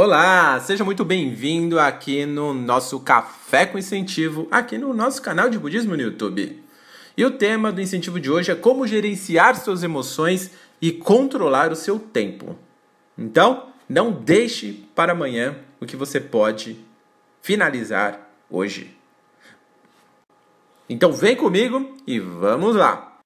Olá, seja muito bem-vindo aqui no nosso Café com Incentivo, aqui no nosso canal de budismo no YouTube. E o tema do incentivo de hoje é como gerenciar suas emoções e controlar o seu tempo. Então, não deixe para amanhã o que você pode finalizar hoje. Então, vem comigo e vamos lá!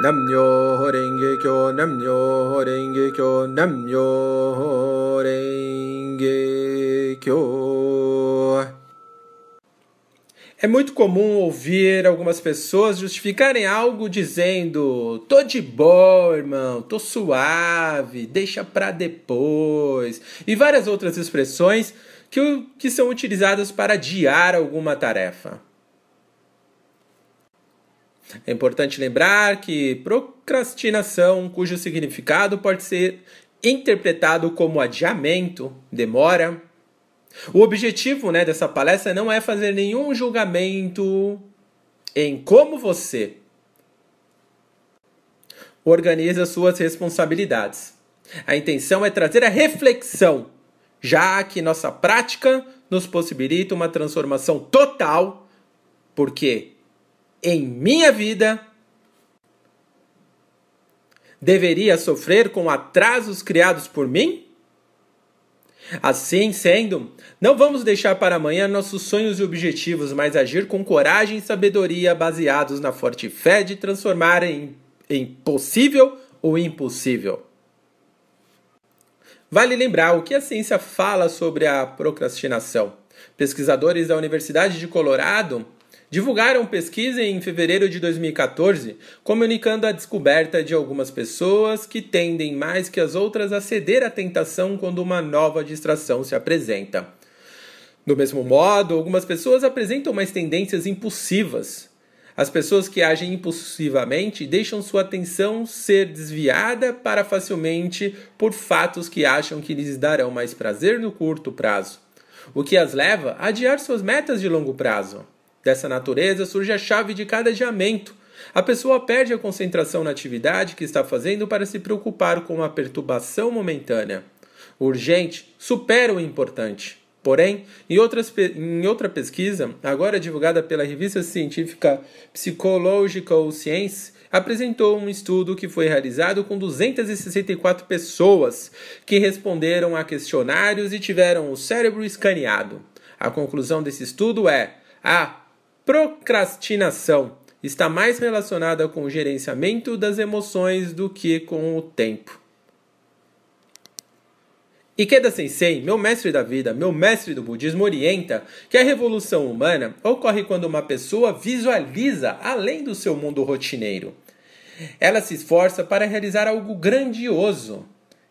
Namyo Renge Kyo, Namyo Renge Kyo, Namyo Renge Kyo. É muito comum ouvir algumas pessoas justificarem algo dizendo: tô de boa, irmão, tô suave, deixa pra depois, e várias outras expressões que, que são utilizadas para adiar alguma tarefa. É importante lembrar que procrastinação, cujo significado pode ser interpretado como adiamento, demora. O objetivo né, dessa palestra não é fazer nenhum julgamento em como você organiza suas responsabilidades. A intenção é trazer a reflexão, já que nossa prática nos possibilita uma transformação total, porque em minha vida deveria sofrer com atrasos criados por mim? Assim sendo, não vamos deixar para amanhã nossos sonhos e objetivos, mas agir com coragem e sabedoria baseados na forte fé de transformar em, em possível o impossível. Vale lembrar o que a ciência fala sobre a procrastinação. Pesquisadores da Universidade de Colorado divulgaram pesquisa em fevereiro de 2014, comunicando a descoberta de algumas pessoas que tendem mais que as outras a ceder à tentação quando uma nova distração se apresenta. Do mesmo modo, algumas pessoas apresentam mais tendências impulsivas. As pessoas que agem impulsivamente deixam sua atenção ser desviada para facilmente por fatos que acham que lhes darão mais prazer no curto prazo, o que as leva a adiar suas metas de longo prazo. Dessa natureza surge a chave de cada adiamento. A pessoa perde a concentração na atividade que está fazendo para se preocupar com a perturbação momentânea. O urgente supera o importante. Porém, em, outras, em outra pesquisa, agora divulgada pela revista científica Psychological Science, apresentou um estudo que foi realizado com 264 pessoas que responderam a questionários e tiveram o cérebro escaneado. A conclusão desse estudo é: a procrastinação está mais relacionada com o gerenciamento das emoções do que com o tempo. Ikeda Sensei, meu mestre da vida, meu mestre do budismo, orienta que a revolução humana ocorre quando uma pessoa visualiza além do seu mundo rotineiro. Ela se esforça para realizar algo grandioso,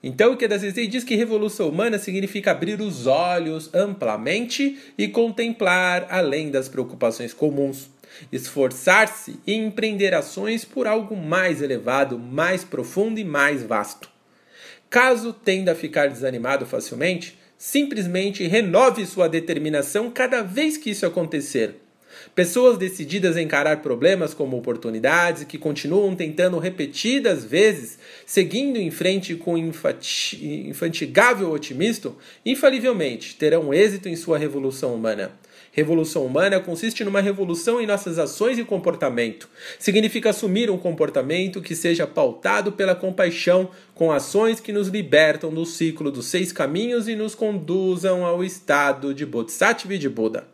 então, o que Sensei diz que revolução humana significa abrir os olhos amplamente e contemplar além das preocupações comuns, esforçar-se e empreender ações por algo mais elevado, mais profundo e mais vasto. Caso tenda a ficar desanimado facilmente, simplesmente renove sua determinação cada vez que isso acontecer Pessoas decididas a encarar problemas como oportunidades e que continuam tentando repetidas vezes, seguindo em frente com infatigável otimismo, infalivelmente terão êxito em sua revolução humana. Revolução humana consiste numa revolução em nossas ações e comportamento. Significa assumir um comportamento que seja pautado pela compaixão, com ações que nos libertam do ciclo dos seis caminhos e nos conduzam ao estado de Bodhisattva e de Buda.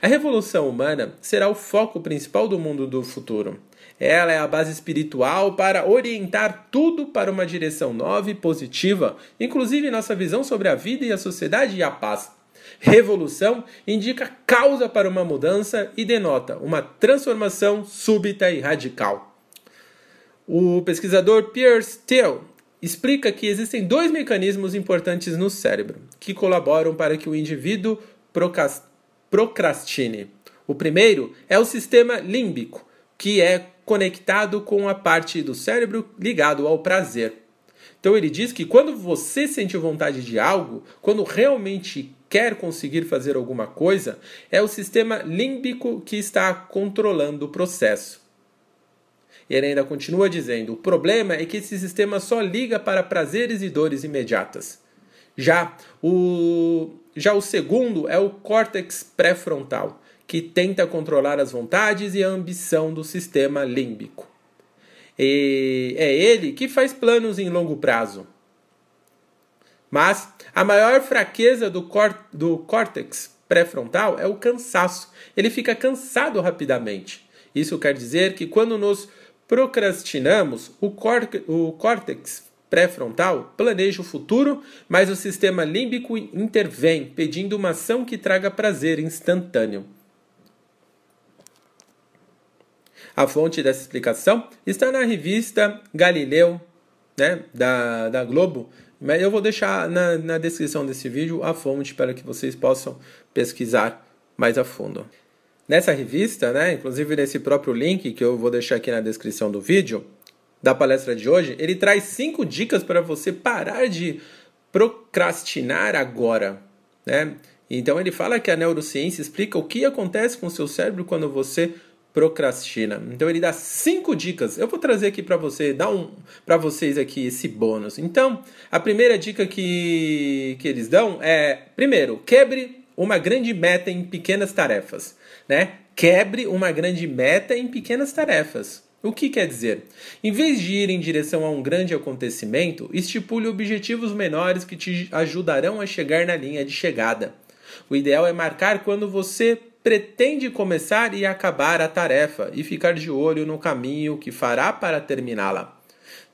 A revolução humana será o foco principal do mundo do futuro. Ela é a base espiritual para orientar tudo para uma direção nova e positiva, inclusive nossa visão sobre a vida e a sociedade e a paz. Revolução indica causa para uma mudança e denota uma transformação súbita e radical. O pesquisador Pierre Steele explica que existem dois mecanismos importantes no cérebro que colaboram para que o indivíduo procrastine. O primeiro é o sistema límbico, que é conectado com a parte do cérebro ligado ao prazer. Então ele diz que quando você sente vontade de algo, quando realmente quer conseguir fazer alguma coisa, é o sistema límbico que está controlando o processo. E ele ainda continua dizendo: o problema é que esse sistema só liga para prazeres e dores imediatas. Já o, já o segundo é o córtex pré-frontal, que tenta controlar as vontades e a ambição do sistema límbico. E é ele que faz planos em longo prazo. Mas a maior fraqueza do, do córtex pré-frontal é o cansaço. Ele fica cansado rapidamente. Isso quer dizer que quando nos procrastinamos, o, o córtex pré-frontal planeja o futuro, mas o sistema límbico intervém, pedindo uma ação que traga prazer instantâneo. A fonte dessa explicação está na revista Galileu, né, da, da Globo, mas eu vou deixar na, na descrição desse vídeo a fonte para que vocês possam pesquisar mais a fundo. Nessa revista, né, inclusive nesse próprio link que eu vou deixar aqui na descrição do vídeo, da palestra de hoje, ele traz cinco dicas para você parar de procrastinar agora. Né? Então ele fala que a neurociência explica o que acontece com o seu cérebro quando você procrastina. Então ele dá cinco dicas. Eu vou trazer aqui para você, dar um para vocês aqui esse bônus. Então, a primeira dica que, que eles dão é, primeiro, quebre uma grande meta em pequenas tarefas, né? Quebre uma grande meta em pequenas tarefas. O que quer dizer? Em vez de ir em direção a um grande acontecimento, estipule objetivos menores que te ajudarão a chegar na linha de chegada. O ideal é marcar quando você pretende começar e acabar a tarefa e ficar de olho no caminho que fará para terminá-la.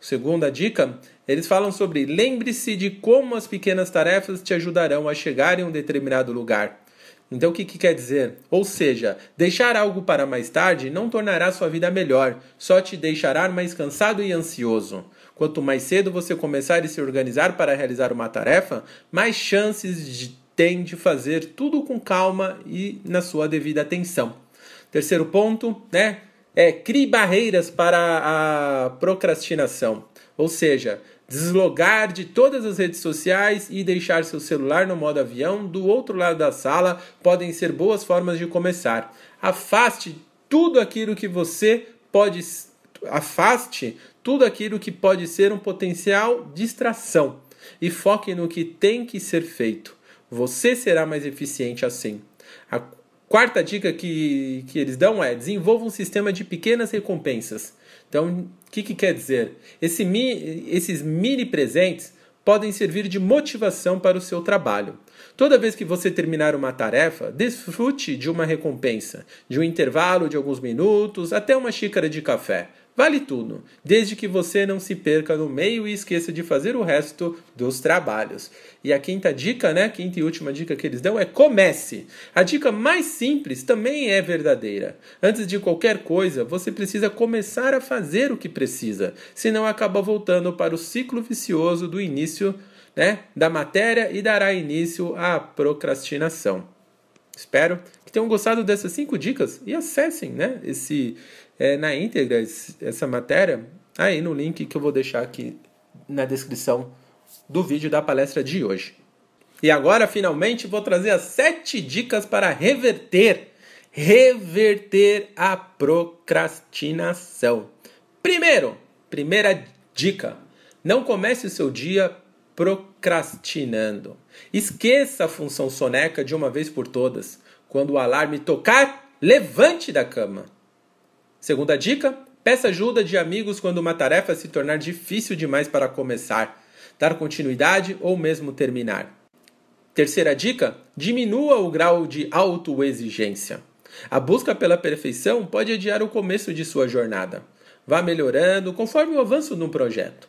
Segunda dica, eles falam sobre lembre-se de como as pequenas tarefas te ajudarão a chegar em um determinado lugar. Então, o que, que, quer dizer? Ou seja, deixar algo para mais tarde não tornará sua vida melhor, só te deixará mais cansado e ansioso. Quanto mais cedo você começar e se organizar para realizar uma tarefa, mais chances de tem de fazer tudo com calma e na sua devida atenção. Terceiro ponto, né? É crie barreiras para a procrastinação, ou seja, deslogar de todas as redes sociais e deixar seu celular no modo avião do outro lado da sala podem ser boas formas de começar. Afaste tudo aquilo que você pode afaste tudo aquilo que pode ser um potencial distração e foque no que tem que ser feito. Você será mais eficiente assim. A quarta dica que, que eles dão é desenvolva um sistema de pequenas recompensas. Então, o que, que quer dizer? Esse, esses mini presentes podem servir de motivação para o seu trabalho. Toda vez que você terminar uma tarefa, desfrute de uma recompensa, de um intervalo de alguns minutos até uma xícara de café. Vale tudo, desde que você não se perca no meio e esqueça de fazer o resto dos trabalhos. E a quinta dica, né, quinta e última dica que eles dão é comece. A dica mais simples também é verdadeira. Antes de qualquer coisa, você precisa começar a fazer o que precisa, senão acaba voltando para o ciclo vicioso do início, né, da matéria e dará início à procrastinação. Espero que tenham gostado dessas cinco dicas e acessem, né, esse é, na íntegra essa matéria aí no link que eu vou deixar aqui na descrição do vídeo da palestra de hoje. E agora, finalmente, vou trazer as sete dicas para reverter, reverter a procrastinação. Primeiro, primeira dica: não comece o seu dia procrastinando. Esqueça a função soneca de uma vez por todas. Quando o alarme tocar, levante da cama. Segunda dica: peça ajuda de amigos quando uma tarefa se tornar difícil demais para começar, dar continuidade ou mesmo terminar. Terceira dica: diminua o grau de autoexigência. A busca pela perfeição pode adiar o começo de sua jornada. Vá melhorando conforme o avanço no projeto.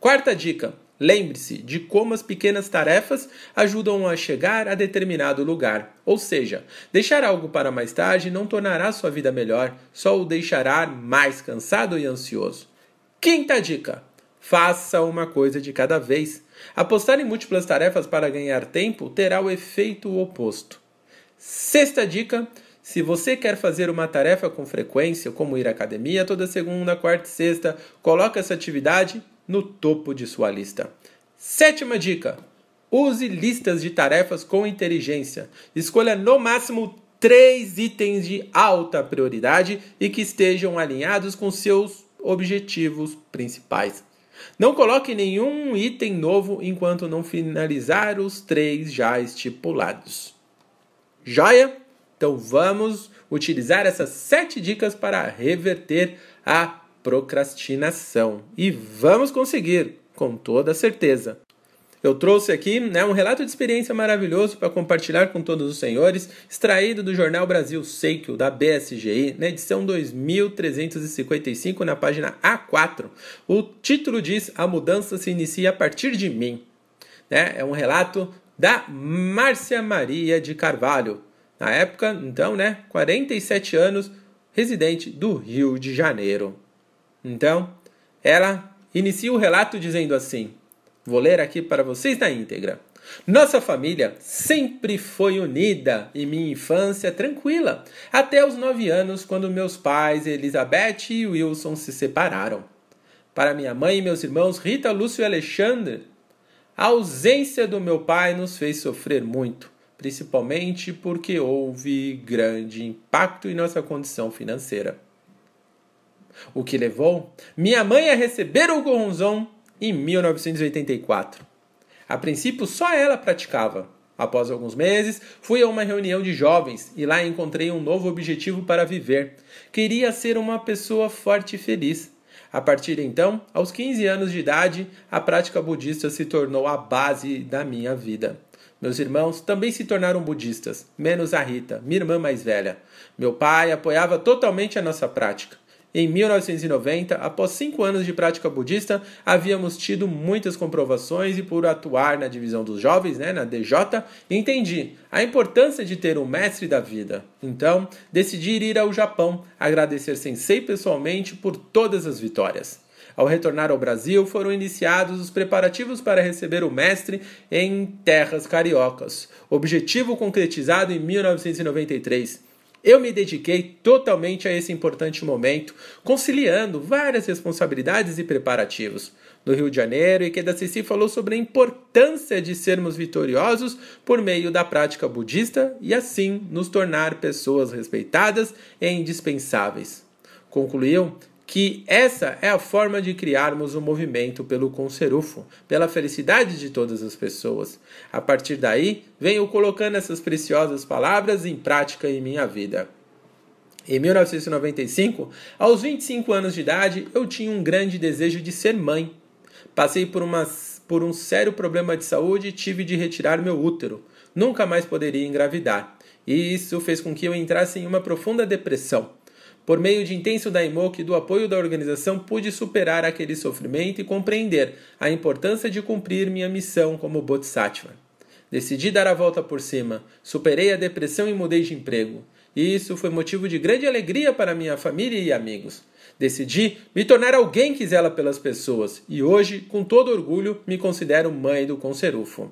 Quarta dica: Lembre-se de como as pequenas tarefas ajudam a chegar a determinado lugar. Ou seja, deixar algo para mais tarde não tornará sua vida melhor, só o deixará mais cansado e ansioso. Quinta dica: faça uma coisa de cada vez. Apostar em múltiplas tarefas para ganhar tempo terá o efeito oposto. Sexta dica: se você quer fazer uma tarefa com frequência, como ir à academia toda segunda, quarta e sexta, coloque essa atividade no topo de sua lista. Sétima dica: use listas de tarefas com inteligência. Escolha no máximo três itens de alta prioridade e que estejam alinhados com seus objetivos principais. Não coloque nenhum item novo enquanto não finalizar os três já estipulados. Joia? Então vamos utilizar essas sete dicas para reverter a procrastinação. E vamos conseguir, com toda certeza. Eu trouxe aqui né, um relato de experiência maravilhoso para compartilhar com todos os senhores, extraído do jornal Brasil Seikyo, da BSGI, na edição 2355, na página A4. O título diz: A mudança se inicia a partir de mim. Né? É um relato da Márcia Maria de Carvalho. Na época, então, né, 47 anos, residente do Rio de Janeiro. Então, ela inicia o relato dizendo assim: Vou ler aqui para vocês na íntegra. Nossa família sempre foi unida e minha infância tranquila, até os nove anos, quando meus pais, Elizabeth e Wilson, se separaram. Para minha mãe e meus irmãos, Rita, Lúcio e Alexandre, a ausência do meu pai nos fez sofrer muito, principalmente porque houve grande impacto em nossa condição financeira. O que levou minha mãe a receber o gorronzão em 1984. A princípio, só ela praticava. Após alguns meses, fui a uma reunião de jovens e lá encontrei um novo objetivo para viver. Queria ser uma pessoa forte e feliz. A partir de então, aos 15 anos de idade, a prática budista se tornou a base da minha vida. Meus irmãos também se tornaram budistas, menos a Rita, minha irmã mais velha. Meu pai apoiava totalmente a nossa prática. Em 1990, após cinco anos de prática budista, havíamos tido muitas comprovações e por atuar na divisão dos jovens, né, na DJ, entendi a importância de ter um mestre da vida. Então, decidi ir ao Japão, agradecer Sensei pessoalmente por todas as vitórias. Ao retornar ao Brasil, foram iniciados os preparativos para receber o mestre em terras cariocas. Objetivo concretizado em 1993. Eu me dediquei totalmente a esse importante momento, conciliando várias responsabilidades e preparativos. No Rio de Janeiro, Ikeda Sissi falou sobre a importância de sermos vitoriosos por meio da prática budista e assim nos tornar pessoas respeitadas e indispensáveis. Concluiu que essa é a forma de criarmos um movimento pelo conserufo, pela felicidade de todas as pessoas. A partir daí, venho colocando essas preciosas palavras em prática em minha vida. Em 1995, aos 25 anos de idade, eu tinha um grande desejo de ser mãe. Passei por, uma, por um sério problema de saúde e tive de retirar meu útero. Nunca mais poderia engravidar. E isso fez com que eu entrasse em uma profunda depressão. Por meio de intenso daimoku e do apoio da organização, pude superar aquele sofrimento e compreender a importância de cumprir minha missão como Bodhisattva. Decidi dar a volta por cima, superei a depressão e mudei de emprego. Isso foi motivo de grande alegria para minha família e amigos. Decidi me tornar alguém que zela pelas pessoas e hoje, com todo orgulho, me considero mãe do Conserufo.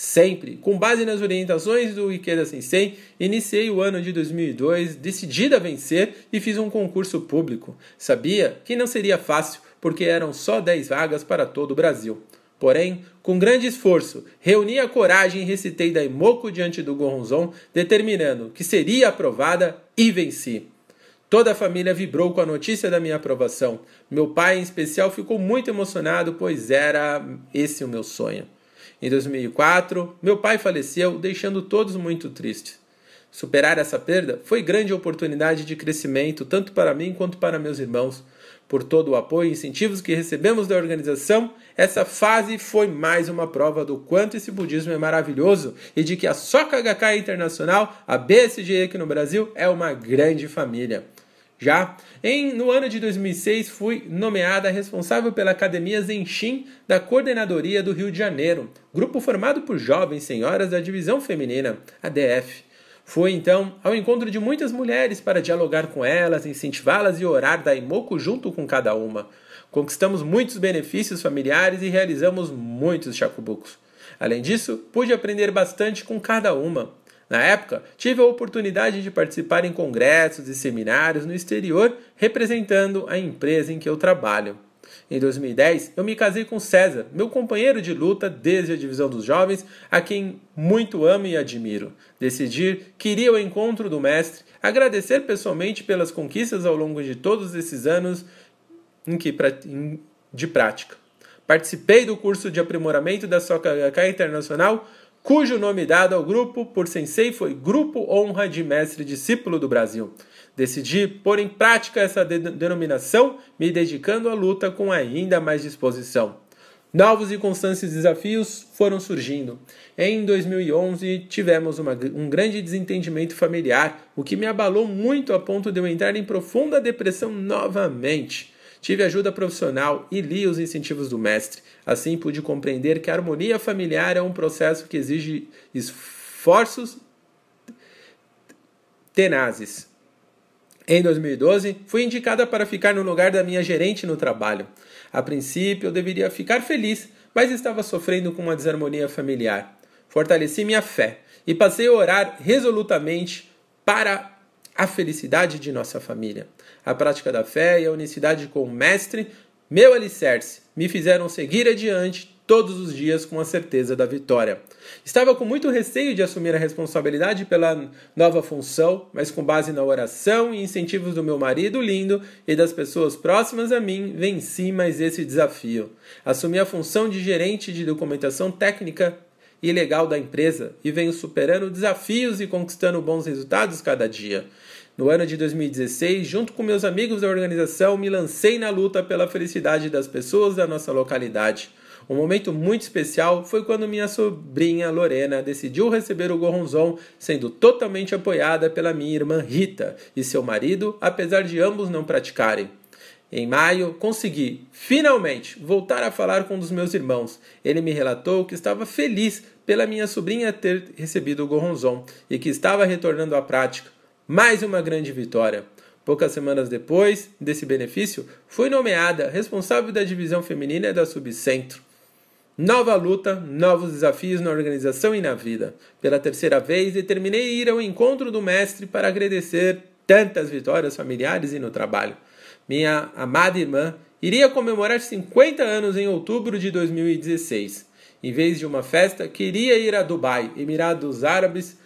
Sempre, com base nas orientações do Ikeda Sensei, iniciei o ano de 2002 decidida a vencer e fiz um concurso público. Sabia que não seria fácil, porque eram só 10 vagas para todo o Brasil. Porém, com grande esforço, reuni a coragem e recitei Daimoku diante do Goronzon, determinando que seria aprovada e venci. Toda a família vibrou com a notícia da minha aprovação. Meu pai, em especial, ficou muito emocionado, pois era esse o meu sonho. Em 2004, meu pai faleceu, deixando todos muito tristes. Superar essa perda foi grande oportunidade de crescimento tanto para mim quanto para meus irmãos. Por todo o apoio e incentivos que recebemos da organização, essa fase foi mais uma prova do quanto esse budismo é maravilhoso e de que a Soka Gakkai Internacional, a BSG aqui no Brasil, é uma grande família. Já em, no ano de 2006, fui nomeada responsável pela Academia Zenshin da Coordenadoria do Rio de Janeiro, grupo formado por jovens senhoras da Divisão Feminina, ADF. Fui então ao encontro de muitas mulheres para dialogar com elas, incentivá-las e orar Daimoku junto com cada uma. Conquistamos muitos benefícios familiares e realizamos muitos chacubucos. Além disso, pude aprender bastante com cada uma. Na época, tive a oportunidade de participar em congressos e seminários no exterior representando a empresa em que eu trabalho. Em 2010, eu me casei com César, meu companheiro de luta desde a divisão dos jovens, a quem muito amo e admiro. Decidi que iria ao encontro do mestre, agradecer pessoalmente pelas conquistas ao longo de todos esses anos de prática. Participei do curso de aprimoramento da Soca Internacional, cujo nome dado ao grupo por Sensei foi Grupo Honra de Mestre Discípulo do Brasil. Decidi pôr em prática essa de denominação, me dedicando à luta com ainda mais disposição. Novos e constantes desafios foram surgindo. Em 2011, tivemos uma, um grande desentendimento familiar, o que me abalou muito a ponto de eu entrar em profunda depressão novamente. Tive ajuda profissional e li os incentivos do mestre. Assim pude compreender que a harmonia familiar é um processo que exige esforços tenazes. Em 2012, fui indicada para ficar no lugar da minha gerente no trabalho. A princípio, eu deveria ficar feliz, mas estava sofrendo com uma desarmonia familiar. Fortaleci minha fé e passei a orar resolutamente para a felicidade de nossa família. A prática da fé e a unicidade com o Mestre, meu alicerce, me fizeram seguir adiante todos os dias com a certeza da vitória. Estava com muito receio de assumir a responsabilidade pela nova função, mas com base na oração e incentivos do meu marido lindo e das pessoas próximas a mim, venci mais esse desafio. Assumi a função de gerente de documentação técnica e legal da empresa e venho superando desafios e conquistando bons resultados cada dia. No ano de 2016, junto com meus amigos da organização, me lancei na luta pela felicidade das pessoas da nossa localidade. Um momento muito especial foi quando minha sobrinha Lorena decidiu receber o Gorronzon, sendo totalmente apoiada pela minha irmã Rita e seu marido, apesar de ambos não praticarem. Em maio, consegui, finalmente, voltar a falar com um dos meus irmãos. Ele me relatou que estava feliz pela minha sobrinha ter recebido o Gorronzon e que estava retornando à prática. Mais uma grande vitória. Poucas semanas depois desse benefício, fui nomeada responsável da divisão feminina da Subcentro. Nova luta, novos desafios na organização e na vida. Pela terceira vez, determinei ir ao encontro do mestre para agradecer tantas vitórias familiares e no trabalho. Minha amada irmã iria comemorar 50 anos em outubro de 2016. Em vez de uma festa, queria ir a Dubai, Emirados Árabes.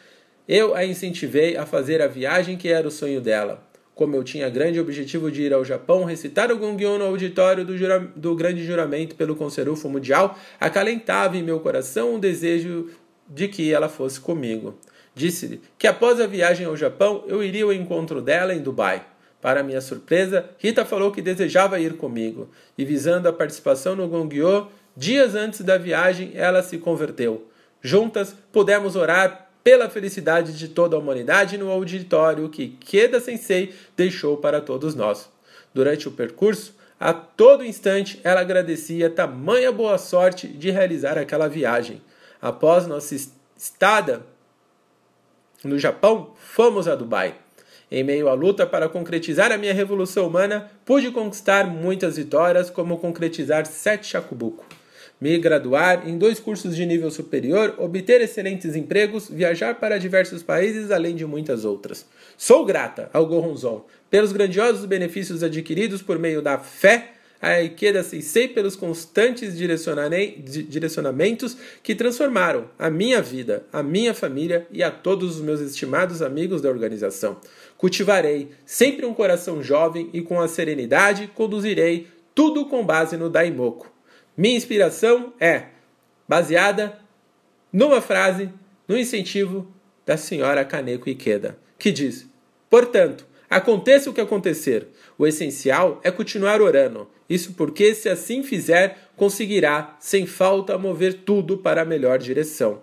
Eu a incentivei a fazer a viagem que era o sonho dela. Como eu tinha grande objetivo de ir ao Japão recitar o Gongyo no auditório do, jura, do grande juramento pelo Conserufo Mundial, acalentava em meu coração o desejo de que ela fosse comigo. Disse-lhe que após a viagem ao Japão eu iria ao encontro dela em Dubai. Para minha surpresa, Rita falou que desejava ir comigo, e visando a participação no Gongyo, dias antes da viagem ela se converteu. Juntas pudemos orar pela felicidade de toda a humanidade no auditório que Keda Sensei deixou para todos nós. Durante o percurso, a todo instante ela agradecia tamanha boa sorte de realizar aquela viagem. Após nossa estada no Japão, fomos a Dubai. Em meio à luta para concretizar a minha revolução humana, pude conquistar muitas vitórias, como concretizar sete Shakubuku me graduar em dois cursos de nível superior, obter excelentes empregos, viajar para diversos países, além de muitas outras. Sou grata ao Goronzon pelos grandiosos benefícios adquiridos por meio da fé, a Ikeda Seisei pelos constantes direcionamentos que transformaram a minha vida, a minha família e a todos os meus estimados amigos da organização. Cultivarei sempre um coração jovem e com a serenidade conduzirei tudo com base no Daimoku minha inspiração é baseada numa frase, no incentivo da senhora Kaneko Ikeda, que diz: Portanto, aconteça o que acontecer, o essencial é continuar orando. Isso porque, se assim fizer, conseguirá, sem falta, mover tudo para a melhor direção.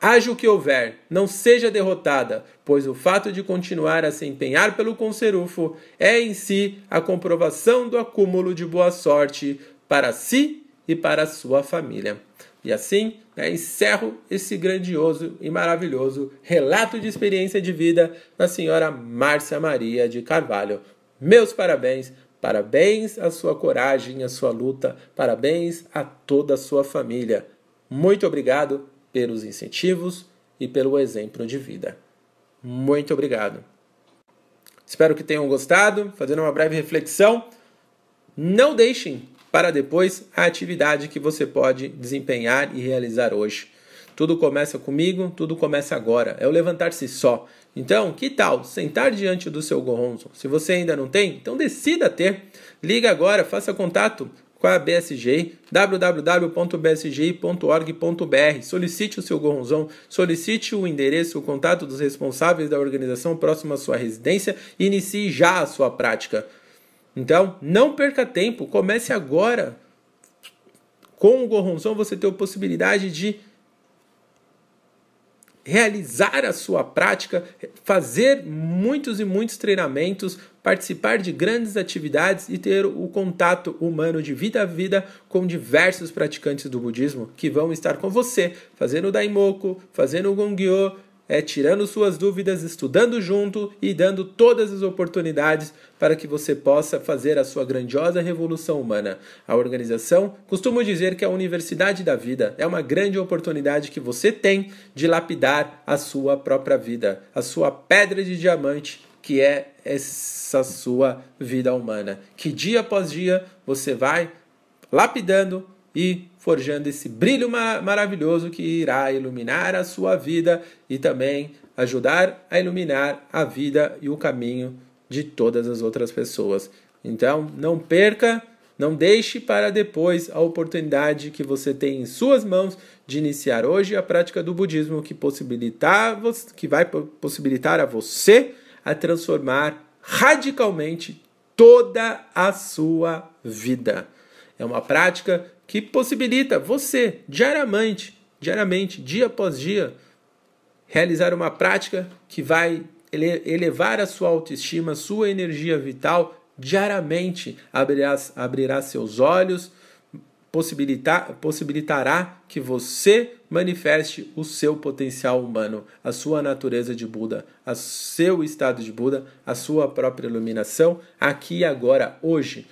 Haja o que houver, não seja derrotada, pois o fato de continuar a se empenhar pelo Conserufo é em si a comprovação do acúmulo de boa sorte para si e para a sua família. E assim, né, encerro esse grandioso e maravilhoso relato de experiência de vida da senhora Márcia Maria de Carvalho. Meus parabéns, parabéns à sua coragem, à sua luta, parabéns a toda a sua família. Muito obrigado pelos incentivos e pelo exemplo de vida. Muito obrigado. Espero que tenham gostado. Fazendo uma breve reflexão, não deixem para depois a atividade que você pode desempenhar e realizar hoje. Tudo começa comigo, tudo começa agora. É o levantar-se só. Então, que tal sentar diante do seu Goronzo? Se você ainda não tem, então decida ter. Liga agora, faça contato com a BSG, www.bsgi.org.br. Solicite o seu gorronzão, solicite o endereço, o contato dos responsáveis da organização próximo à sua residência e inicie já a sua prática. Então, não perca tempo, comece agora. Com o gorronzão você tem a possibilidade de realizar a sua prática, fazer muitos e muitos treinamentos, participar de grandes atividades e ter o contato humano de vida a vida com diversos praticantes do budismo que vão estar com você, fazendo o Daimoku, fazendo o Gongyo, é tirando suas dúvidas, estudando junto e dando todas as oportunidades para que você possa fazer a sua grandiosa revolução humana. A organização costuma dizer que a Universidade da Vida é uma grande oportunidade que você tem de lapidar a sua própria vida, a sua pedra de diamante, que é essa sua vida humana. Que dia após dia você vai lapidando e forjando esse brilho maravilhoso que irá iluminar a sua vida e também ajudar a iluminar a vida e o caminho de todas as outras pessoas. Então, não perca, não deixe para depois a oportunidade que você tem em suas mãos de iniciar hoje a prática do budismo que possibilitar, que vai possibilitar a você a transformar radicalmente toda a sua vida. É uma prática que possibilita você, diariamente, diariamente, dia após dia, realizar uma prática que vai elevar a sua autoestima, sua energia vital diariamente, abrirá, abrirá seus olhos, possibilitar, possibilitará que você manifeste o seu potencial humano, a sua natureza de Buda, o seu estado de Buda, a sua própria iluminação, aqui e agora, hoje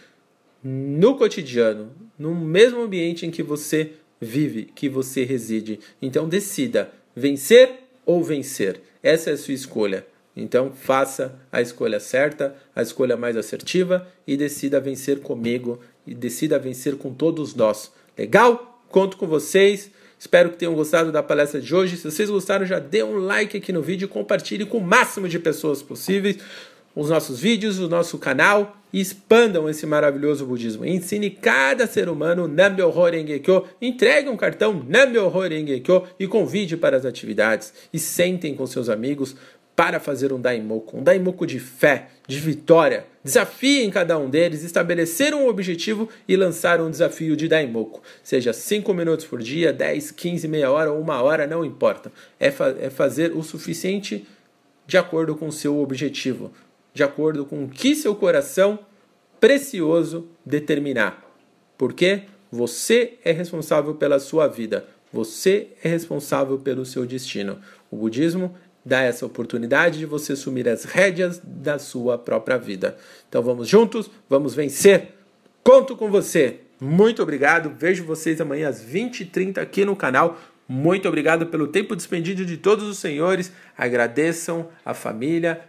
no cotidiano, no mesmo ambiente em que você vive, que você reside. Então decida vencer ou vencer. Essa é a sua escolha. Então faça a escolha certa, a escolha mais assertiva e decida vencer comigo e decida vencer com todos nós. Legal? Conto com vocês. Espero que tenham gostado da palestra de hoje. Se vocês gostaram, já dê um like aqui no vídeo, compartilhe com o máximo de pessoas possíveis os nossos vídeos, o nosso canal expandam esse maravilhoso budismo. Ensine cada ser humano Nam-myoho Renge-kyo, entregue um cartão Nam-myoho Renge-kyo e convide para as atividades. E sentem com seus amigos para fazer um daimoku, um daimoku de fé, de vitória. Desafiem cada um deles, estabelecer um objetivo e lançar um desafio de daimoku. Seja 5 minutos por dia, 10, 15, meia hora ou uma hora, não importa. É, fa é fazer o suficiente de acordo com o seu objetivo de acordo com o que seu coração precioso determinar. Porque você é responsável pela sua vida, você é responsável pelo seu destino. O budismo dá essa oportunidade de você assumir as rédeas da sua própria vida. Então vamos juntos, vamos vencer. Conto com você. Muito obrigado. Vejo vocês amanhã às 20h30 aqui no canal. Muito obrigado pelo tempo despendido de todos os senhores. Agradeçam a família,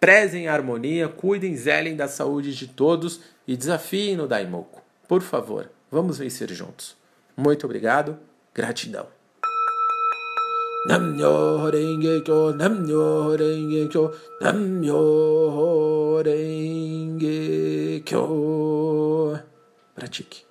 prezem a harmonia, cuidem, zelem da saúde de todos e desafiem no Daimoku. Por favor, vamos vencer juntos. Muito obrigado, gratidão. Pratique.